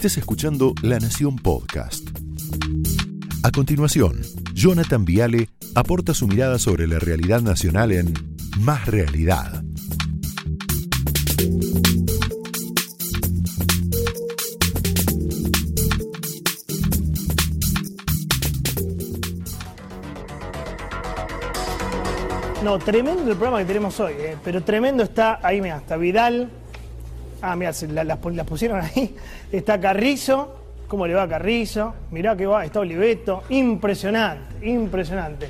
Estés escuchando La Nación Podcast. A continuación, Jonathan Viale aporta su mirada sobre la realidad nacional en Más Realidad. No, tremendo el programa que tenemos hoy, eh, pero tremendo está, ahí mira, está Vidal. Ah, mira, la, las pusieron ahí. Está Carrizo. ¿Cómo le va a Carrizo? Mirá que va, está Oliveto. Impresionante, impresionante.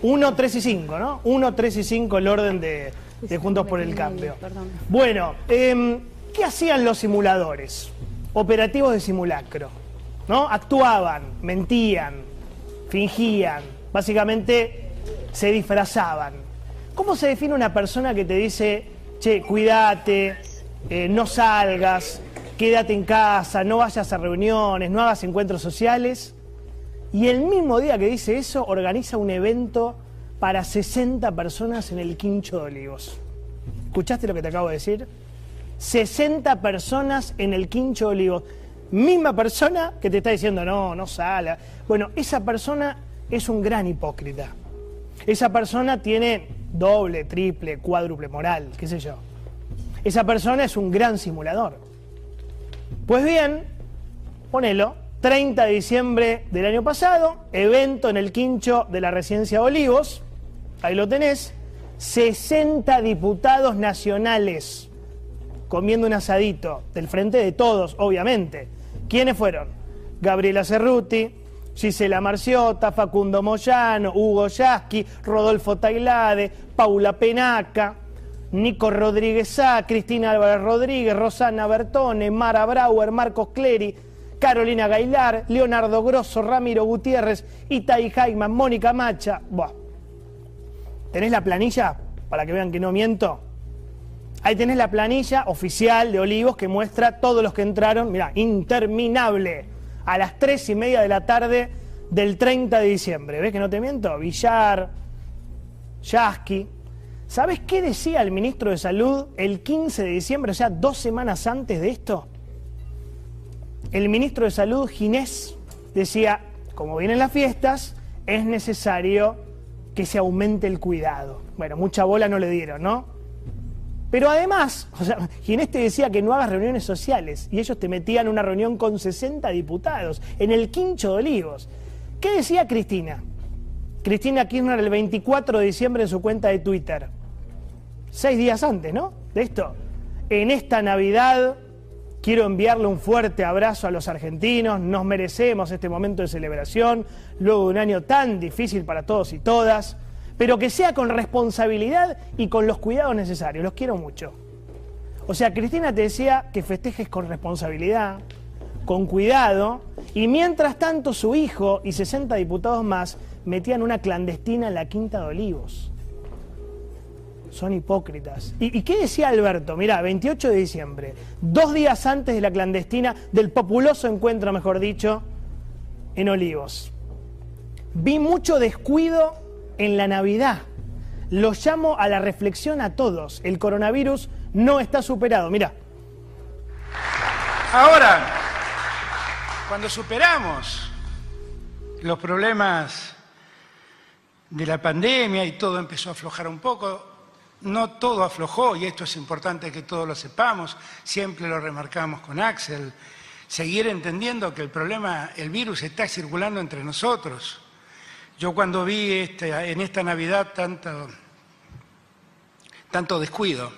1, 3 y 5, ¿no? 1, 3 y 5 el orden de, de Juntos por el Cambio. Bueno, em, ¿qué hacían los simuladores? Operativos de simulacro. ¿No? Actuaban, mentían, fingían, básicamente se disfrazaban. ¿Cómo se define una persona que te dice, che, cuídate, eh, no salgas, quédate en casa, no vayas a reuniones, no hagas encuentros sociales? Y el mismo día que dice eso, organiza un evento para 60 personas en el Quincho de Olivos. ¿Escuchaste lo que te acabo de decir? 60 personas en el Quincho de Olivos. Misma persona que te está diciendo, no, no sala. Bueno, esa persona es un gran hipócrita. Esa persona tiene doble, triple, cuádruple moral, qué sé yo. Esa persona es un gran simulador. Pues bien, ponelo, 30 de diciembre del año pasado, evento en el quincho de la residencia Olivos, ahí lo tenés, 60 diputados nacionales comiendo un asadito, del frente de todos, obviamente. ¿Quiénes fueron? Gabriela Cerruti, Gisela Marciota, Facundo Moyano, Hugo Yasky, Rodolfo Tailade, Paula Penaca, Nico Rodríguez Sá, Cristina Álvarez Rodríguez, Rosana Bertone, Mara Brauer, Marcos Clery, Carolina Gailar, Leonardo Grosso, Ramiro Gutiérrez, Itai Jaiman, Mónica Macha. Buah. ¿Tenés la planilla para que vean que no miento? Ahí tenés la planilla oficial de Olivos que muestra todos los que entraron, mira, interminable, a las tres y media de la tarde del 30 de diciembre. ¿Ves que no te miento? Villar, Yasky. ¿Sabes qué decía el ministro de Salud el 15 de diciembre, o sea, dos semanas antes de esto? El ministro de Salud, Ginés, decía, como vienen las fiestas, es necesario que se aumente el cuidado. Bueno, mucha bola no le dieron, ¿no? Pero además, o sea, Ginés te decía que no hagas reuniones sociales y ellos te metían una reunión con 60 diputados en el Quincho de Olivos. ¿Qué decía Cristina? Cristina Kirchner el 24 de diciembre en su cuenta de Twitter. Seis días antes, ¿no? De esto. En esta Navidad quiero enviarle un fuerte abrazo a los argentinos. Nos merecemos este momento de celebración luego de un año tan difícil para todos y todas pero que sea con responsabilidad y con los cuidados necesarios. Los quiero mucho. O sea, Cristina te decía que festejes con responsabilidad, con cuidado, y mientras tanto su hijo y 60 diputados más metían una clandestina en la Quinta de Olivos. Son hipócritas. ¿Y, qué decía Alberto? Mirá, 28 de diciembre, dos días antes de la clandestina, del populoso encuentro, mejor dicho, en Olivos. Vi mucho descuido en la Navidad. Los llamo a la reflexión a todos. El coronavirus no está superado. Mira, Ahora, cuando superamos los problemas de la pandemia y todo empezó a aflojar un poco, no todo aflojó, y esto es importante que todos lo sepamos, siempre lo remarcamos con Axel, seguir entendiendo que el problema, el virus está circulando entre nosotros. Yo cuando vi este- en esta Navidad tanto, descuido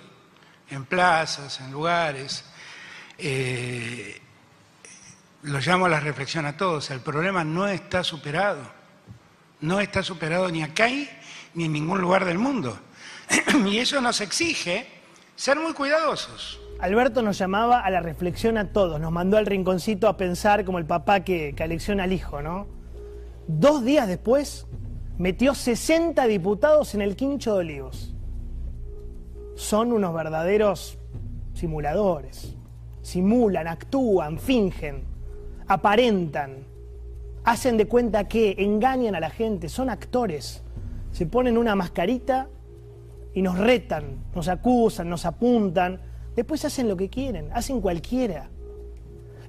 en plazas, en lugares, eh, lo llamo a la reflexión a todos, el problema no está superado, no está superado ni acá ni en ningún lugar del mundo. y eso nos exige ser muy cuidadosos. Alberto nos llamaba a la reflexión a todos, nos mandó al rinconcito a pensar como el papá que, que alecciona al hijo, ¿no? Dos días después, metió 60 diputados en el Quincho de Olivos. Son unos verdaderos simuladores. Simulan, actúan, fingen, aparentan, hacen de cuenta que engañan a la gente, son actores. Se ponen una mascarita y nos retan, nos acusan, nos apuntan. Después hacen lo que quieren, hacen cualquiera.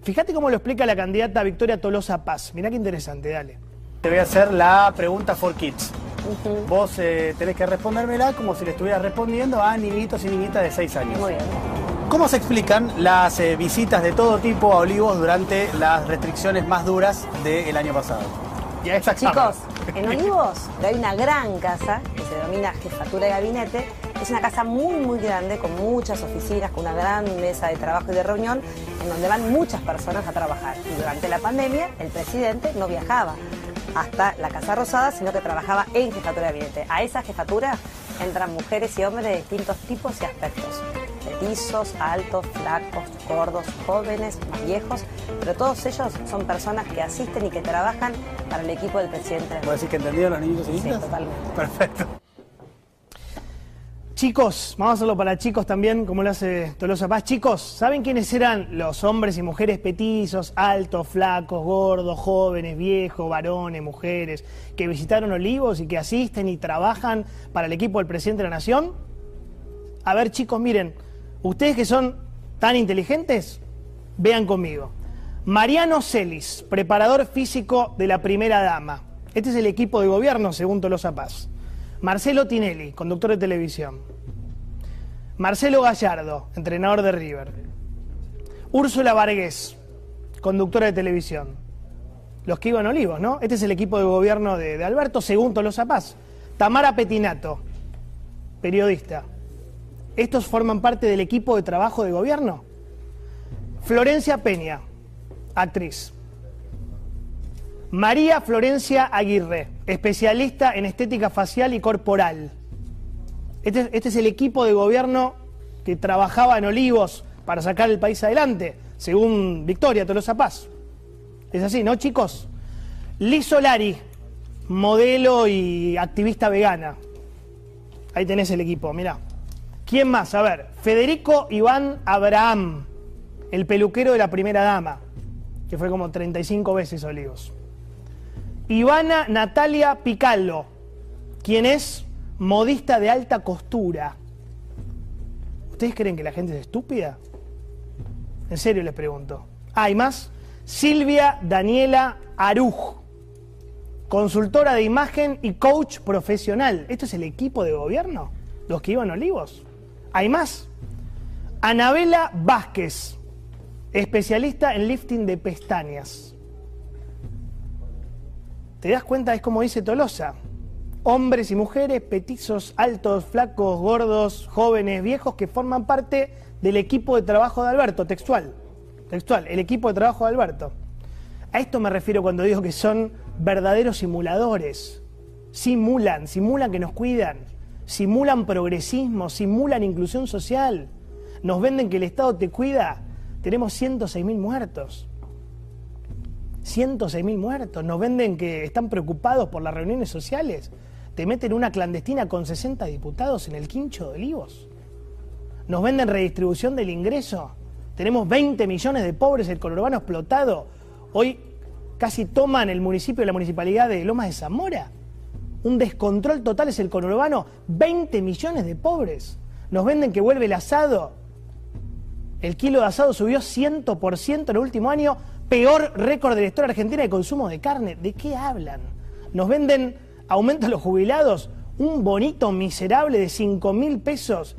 Fíjate cómo lo explica la candidata Victoria Tolosa Paz. Mirá qué interesante, dale. Te voy a hacer la pregunta for kids. Vos eh, tenés que respondérmela como si le estuvieras respondiendo a niñitos y niñitas de 6 años. Muy bien. ¿Cómo se explican las eh, visitas de todo tipo a Olivos durante las restricciones más duras del año pasado? Y a esta Chicos, en Olivos hay una gran casa se denomina Jefatura de Gabinete. Es una casa muy, muy grande, con muchas oficinas, con una gran mesa de trabajo y de reunión, en donde van muchas personas a trabajar. Y durante la pandemia, el presidente no viajaba hasta la Casa Rosada, sino que trabajaba en Jefatura de Gabinete. A esa jefatura entran mujeres y hombres de distintos tipos y aspectos. Petizos, altos, flacos, gordos, jóvenes, más viejos, pero todos ellos son personas que asisten y que trabajan para el equipo del presidente. ¿Vos decís que entendieron los niños y Sí, niñas? totalmente. Perfecto. Chicos, vamos a hacerlo para chicos también, como lo hace Tolosa Paz. Chicos, ¿saben quiénes eran los hombres y mujeres petizos, altos, flacos, gordos, jóvenes, viejos, varones, mujeres, que visitaron Olivos y que asisten y trabajan para el equipo del presidente de la Nación? A ver, chicos, miren, ustedes que son tan inteligentes, vean conmigo. Mariano Celis, preparador físico de la primera dama. Este es el equipo de gobierno, según Tolosa Paz. Marcelo Tinelli, conductor de televisión. Marcelo Gallardo, entrenador de River. Úrsula Vargués, conductora de televisión. Los que iban Olivos, ¿no? Este es el equipo de gobierno de, de Alberto, según Tolosa Paz. Tamara Petinato, periodista. ¿Estos forman parte del equipo de trabajo de gobierno? Florencia Peña, actriz. María Florencia Aguirre, especialista en estética facial y corporal. Este, este es el equipo de gobierno que trabajaba en Olivos para sacar el país adelante, según Victoria Tolosa Paz. Es así, ¿no, chicos? Liz Solari, modelo y activista vegana. Ahí tenés el equipo, mirá. ¿Quién más? A ver, Federico Iván Abraham, el peluquero de la primera dama, que fue como 35 veces Olivos. Ivana Natalia Picallo, quien es modista de alta costura. ¿Ustedes creen que la gente es estúpida? En serio les pregunto. Ah, más. Silvia Daniela Aruj, consultora de imagen y coach profesional. ¿Esto es el equipo de gobierno? ¿Los que iban Olivos? Hay más. Anabela Vázquez, especialista en lifting de pestañas. ¿Te das cuenta? Es como dice Tolosa. Hombres y mujeres, petizos, altos, flacos, gordos, jóvenes, viejos, que forman parte del equipo de trabajo de Alberto, textual. Textual, el equipo de trabajo de Alberto. A esto me refiero cuando digo que son verdaderos simuladores. Simulan, simulan que nos cuidan, simulan progresismo, simulan inclusión social. Nos venden que el Estado te cuida. Tenemos 106.000 muertos. 106.000 muertos. Nos venden que están preocupados por las reuniones sociales. Te meten una clandestina con 60 diputados en el quincho de Olivos. Nos venden redistribución del ingreso. Tenemos 20 millones de pobres, el conurbano explotado. Hoy casi toman el municipio y la municipalidad de Lomas de Zamora. Un descontrol total es el conurbano. 20 millones de pobres. Nos venden que vuelve el asado. El kilo de asado subió 100% en el último año. Peor récord de la historia argentina de consumo de carne. ¿De qué hablan? Nos venden aumento a los jubilados. Un bonito miserable de 5 mil pesos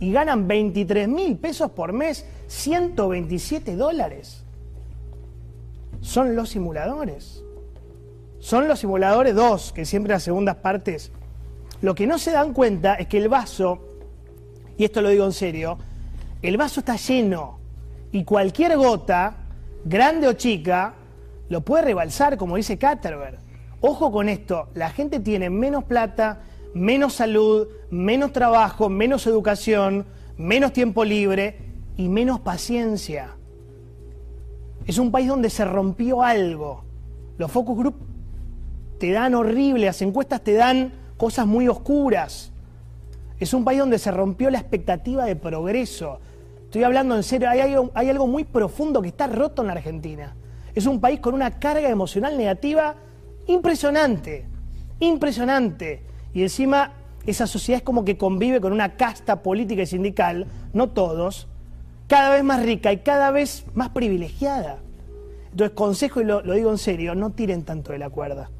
y ganan 23 mil pesos por mes, 127 dólares. Son los simuladores. Son los simuladores dos, que siempre las segundas partes. Lo que no se dan cuenta es que el vaso, y esto lo digo en serio, el vaso está lleno y cualquier gota, grande o chica, lo puede rebalsar, como dice Katterberg. Ojo con esto, la gente tiene menos plata, menos salud, menos trabajo, menos educación, menos tiempo libre y menos paciencia. Es un país donde se rompió algo. Los focus group te dan horrible, las encuestas te dan cosas muy oscuras. Es un país donde se rompió la expectativa de progreso. Estoy hablando en serio, hay algo, muy profundo que está roto en la Argentina. Es un país con una carga emocional negativa impresionante, impresionante. Y encima esa sociedad es como que convive con una casta política y sindical, no todos, cada vez más rica y cada vez más privilegiada. Entonces, consejo, y lo digo en serio, no tiren tanto de la cuerda.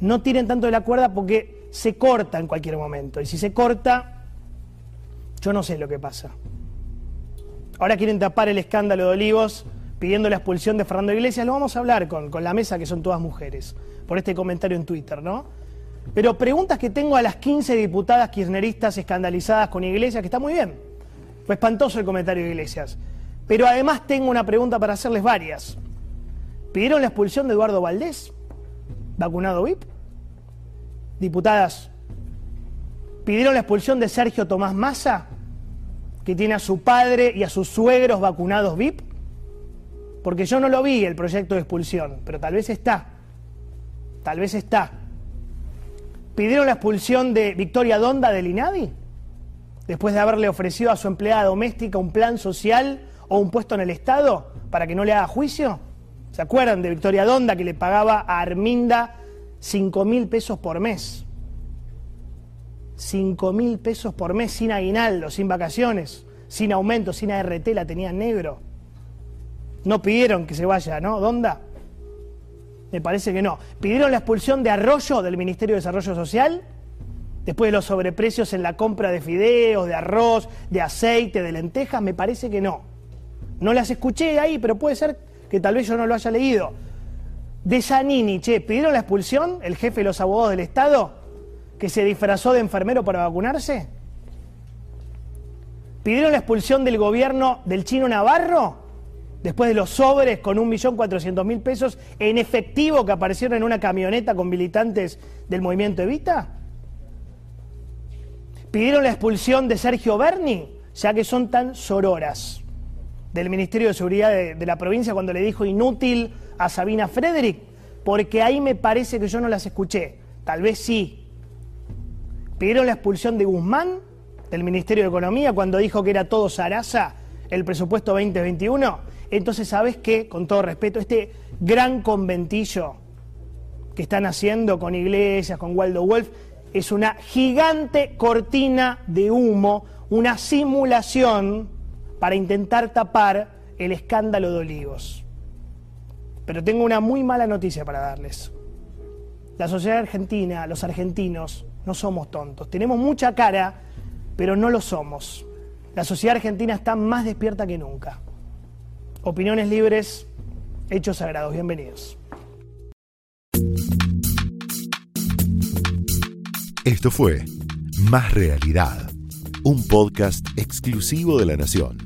No tiren tanto de la cuerda porque se corta en cualquier momento. Y si se corta, yo no sé lo que pasa. Ahora quieren tapar el escándalo de Olivos pidiendo la expulsión de Fernando Iglesias. Lo vamos a hablar con, con la mesa, que son todas mujeres, por este comentario en Twitter, ¿no? Pero preguntas que tengo a las 15 diputadas kirchneristas escandalizadas con Iglesias, que está muy bien. Fue espantoso el comentario de Iglesias. Pero además tengo una pregunta para hacerles varias. ¿Pidieron la expulsión de Eduardo Valdés? ¿Vacunado VIP? Diputadas, ¿pidieron la expulsión de Sergio Tomás Massa? Que tiene a su padre y a sus suegros vacunados VIP? Porque yo no lo vi el proyecto de expulsión, pero tal vez está. Tal vez está. ¿Pidieron la expulsión de Victoria Donda del INADI? Después de haberle ofrecido a su empleada doméstica un plan social o un puesto en el Estado para que no le haga juicio. ¿Se acuerdan de Victoria Donda que le pagaba a Arminda 5 mil pesos por mes? 5 mil pesos por mes sin aguinaldo, sin vacaciones, sin aumento, sin ART, la tenían negro. No pidieron que se vaya, ¿no? ¿Donda? Me parece que no. ¿Pidieron la expulsión de Arroyo del Ministerio de Desarrollo Social? Después de los sobreprecios en la compra de fideos, de arroz, de aceite, de lentejas, me parece que no. No las escuché ahí, pero puede ser que tal vez yo no lo haya leído. De Zanini, che, ¿pidieron la expulsión el jefe de los abogados del Estado que se disfrazó de enfermero para vacunarse? ¿Pidieron la expulsión del gobierno del chino Navarro? Después de los sobres con 1.400.000 pesos en efectivo que aparecieron en una camioneta con militantes del movimiento Evita? ¿Pidieron la expulsión de Sergio Berni? Ya que son tan sororas del Ministerio de Seguridad de, la provincia cuando le dijo inútil a Sabina Frederick, porque ahí me parece que yo no las escuché, tal vez sí. Pidieron la expulsión de Guzmán del Ministerio de Economía cuando dijo que era todo Sarasa el presupuesto 2021. Entonces, ¿sabes qué? Con todo respeto, este gran conventillo que están haciendo con Iglesias, con Waldo Wolf, es una gigante cortina de humo, una simulación para intentar tapar el escándalo de Olivos. Pero tengo una muy mala noticia para darles. La sociedad argentina, los argentinos, no somos tontos. Tenemos mucha cara, pero no lo somos. La sociedad argentina está más despierta que nunca. Opiniones libres, hechos sagrados. Bienvenidos. Esto fue Más Realidad, un podcast exclusivo de La Nación.